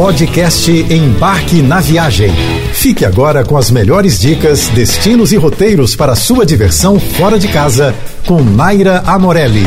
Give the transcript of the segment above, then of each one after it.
Podcast Embarque na Viagem. Fique agora com as melhores dicas, destinos e roteiros para sua diversão fora de casa com Naira Amorelli.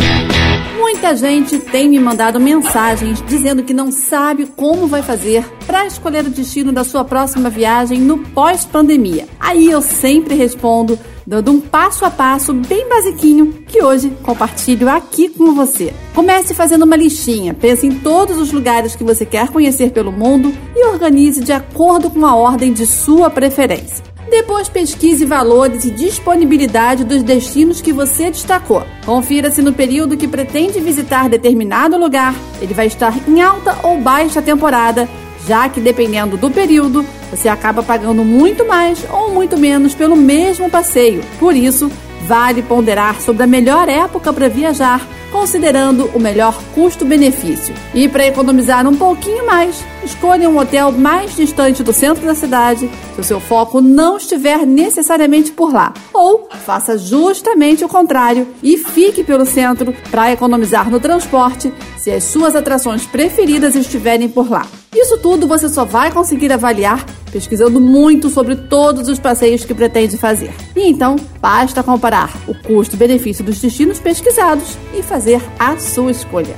Muita gente tem me mandado mensagens dizendo que não sabe como vai fazer para escolher o destino da sua próxima viagem no pós-pandemia. Aí eu sempre respondo dando um passo a passo bem basiquinho que hoje compartilho aqui com você. Comece fazendo uma listinha, pense em todos os lugares que você quer conhecer pelo mundo e organize de acordo com a ordem de sua preferência. Depois pesquise valores e disponibilidade dos destinos que você destacou. Confira se no período que pretende visitar determinado lugar ele vai estar em alta ou baixa temporada, já que dependendo do período, você acaba pagando muito mais ou muito menos pelo mesmo passeio. Por isso, vale ponderar sobre a melhor época para viajar considerando o melhor custo-benefício. E para economizar um pouquinho mais, escolha um hotel mais distante do centro da cidade, se o seu foco não estiver necessariamente por lá. Ou faça justamente o contrário e fique pelo centro para economizar no transporte se as suas atrações preferidas estiverem por lá. Isso tudo você só vai conseguir avaliar pesquisando muito sobre todos os passeios que pretende fazer. E então, basta comparar o custo-benefício dos destinos pesquisados e fazer a sua escolha.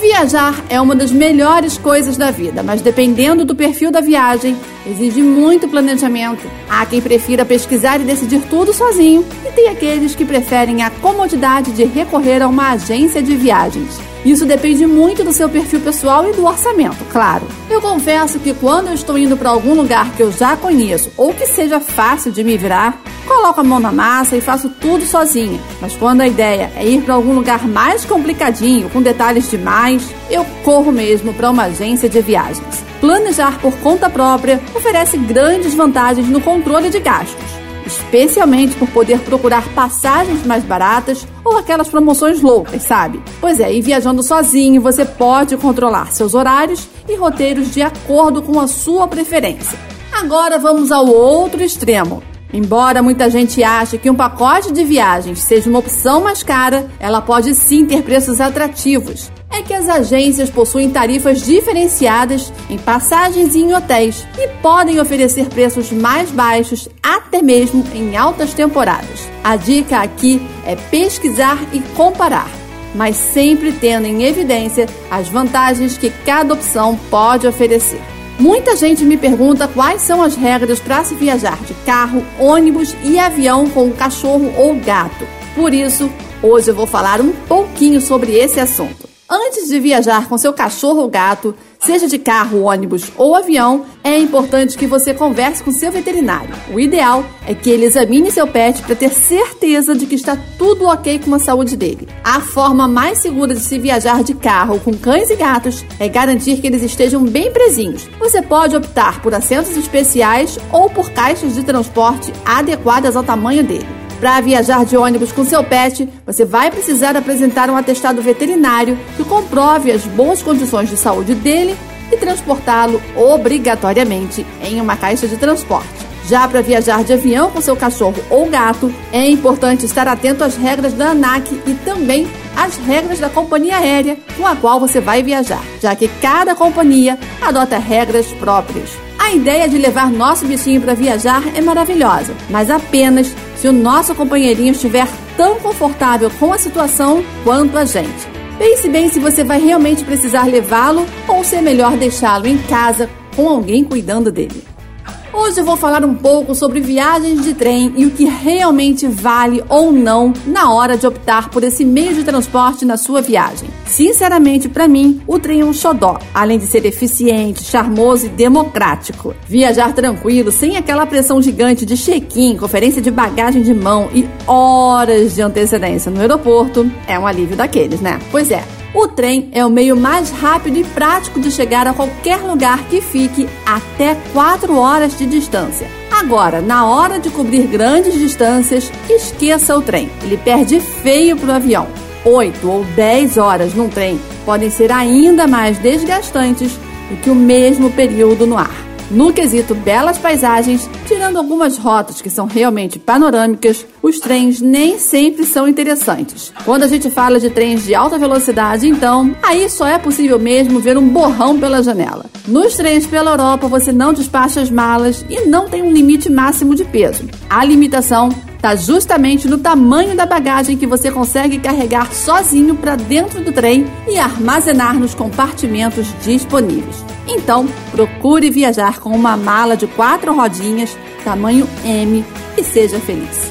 Viajar é uma das melhores coisas da vida, mas dependendo do perfil da viagem, exige muito planejamento. Há quem prefira pesquisar e decidir tudo sozinho, e tem aqueles que preferem a comodidade de recorrer a uma agência de viagens. Isso depende muito do seu perfil pessoal e do orçamento, claro. Eu confesso que quando eu estou indo para algum lugar que eu já conheço ou que seja fácil de me virar, coloco a mão na massa e faço tudo sozinha. Mas quando a ideia é ir para algum lugar mais complicadinho, com detalhes demais, eu corro mesmo para uma agência de viagens. Planejar por conta própria oferece grandes vantagens no controle de gastos especialmente por poder procurar passagens mais baratas ou aquelas promoções loucas, sabe? Pois é, e viajando sozinho você pode controlar seus horários e roteiros de acordo com a sua preferência. Agora vamos ao outro extremo. Embora muita gente ache que um pacote de viagens seja uma opção mais cara, ela pode sim ter preços atrativos é que as agências possuem tarifas diferenciadas em passagens e em hotéis e podem oferecer preços mais baixos até mesmo em altas temporadas. A dica aqui é pesquisar e comparar, mas sempre tendo em evidência as vantagens que cada opção pode oferecer. Muita gente me pergunta quais são as regras para se viajar de carro, ônibus e avião com cachorro ou gato. Por isso, hoje eu vou falar um pouquinho sobre esse assunto. Antes de viajar com seu cachorro ou gato, seja de carro, ônibus ou avião, é importante que você converse com seu veterinário. O ideal é que ele examine seu pet para ter certeza de que está tudo ok com a saúde dele. A forma mais segura de se viajar de carro com cães e gatos é garantir que eles estejam bem presinhos. Você pode optar por assentos especiais ou por caixas de transporte adequadas ao tamanho dele. Para viajar de ônibus com seu pet, você vai precisar apresentar um atestado veterinário que comprove as boas condições de saúde dele e transportá-lo obrigatoriamente em uma caixa de transporte. Já para viajar de avião com seu cachorro ou gato, é importante estar atento às regras da ANAC e também às regras da companhia aérea com a qual você vai viajar, já que cada companhia adota regras próprias. A ideia de levar nosso bichinho para viajar é maravilhosa, mas apenas se o nosso companheirinho estiver tão confortável com a situação quanto a gente. Pense bem se você vai realmente precisar levá-lo ou se é melhor deixá-lo em casa com alguém cuidando dele. Hoje eu vou falar um pouco sobre viagens de trem e o que realmente vale ou não na hora de optar por esse meio de transporte na sua viagem. Sinceramente, para mim, o trem é um xodó, além de ser eficiente, charmoso e democrático. Viajar tranquilo, sem aquela pressão gigante de check-in, conferência de bagagem de mão e horas de antecedência no aeroporto, é um alívio daqueles, né? Pois é, o trem é o meio mais rápido e prático de chegar a qualquer lugar que fique até 4 horas de distância. Agora, na hora de cobrir grandes distâncias, esqueça o trem. Ele perde feio para o avião. 8 ou 10 horas num trem podem ser ainda mais desgastantes do que o mesmo período no ar. No quesito belas paisagens, tirando algumas rotas que são realmente panorâmicas, os trens nem sempre são interessantes. Quando a gente fala de trens de alta velocidade, então, aí só é possível mesmo ver um borrão pela janela. Nos trens pela Europa, você não despacha as malas e não tem um limite máximo de peso. A limitação está justamente no tamanho da bagagem que você consegue carregar sozinho para dentro do trem e armazenar nos compartimentos disponíveis. Então, procure viajar com uma mala de quatro rodinhas, tamanho M, e seja feliz.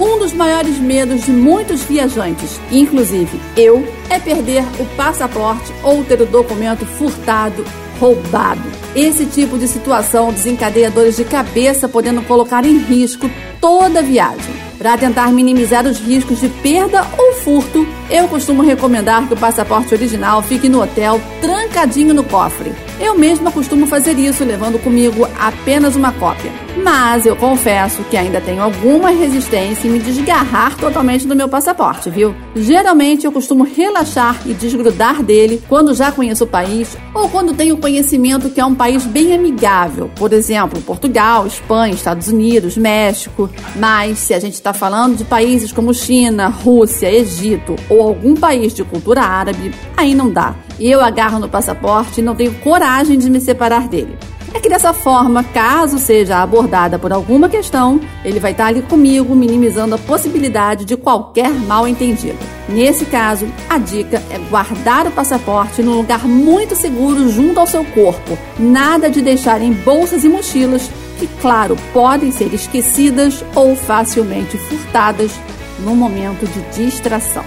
Um dos maiores medos de muitos viajantes, inclusive eu, é perder o passaporte ou ter o documento furtado, roubado. Esse tipo de situação desencadeia dores de cabeça, podendo colocar em risco toda a viagem. Para tentar minimizar os riscos de perda ou furto, eu costumo recomendar que o passaporte original fique no hotel trancadinho no cofre. Eu mesma costumo fazer isso, levando comigo apenas uma cópia. Mas eu confesso que ainda tenho alguma resistência em me desgarrar totalmente do meu passaporte, viu? Geralmente eu costumo relaxar e desgrudar dele quando já conheço o país ou quando tenho conhecimento que é um país bem amigável, por exemplo, Portugal, Espanha, Estados Unidos, México. Mas se a gente está falando de países como China, Rússia, Egito ou algum país de cultura árabe, aí não dá. Eu agarro no passaporte e não tenho coragem de me separar dele. É que dessa forma, caso seja abordada por alguma questão, ele vai estar ali comigo, minimizando a possibilidade de qualquer mal entendido. Nesse caso, a dica é guardar o passaporte num lugar muito seguro junto ao seu corpo. Nada de deixar em bolsas e mochilas, que, claro, podem ser esquecidas ou facilmente furtadas no momento de distração.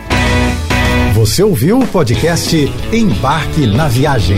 Você ouviu o podcast Embarque na Viagem.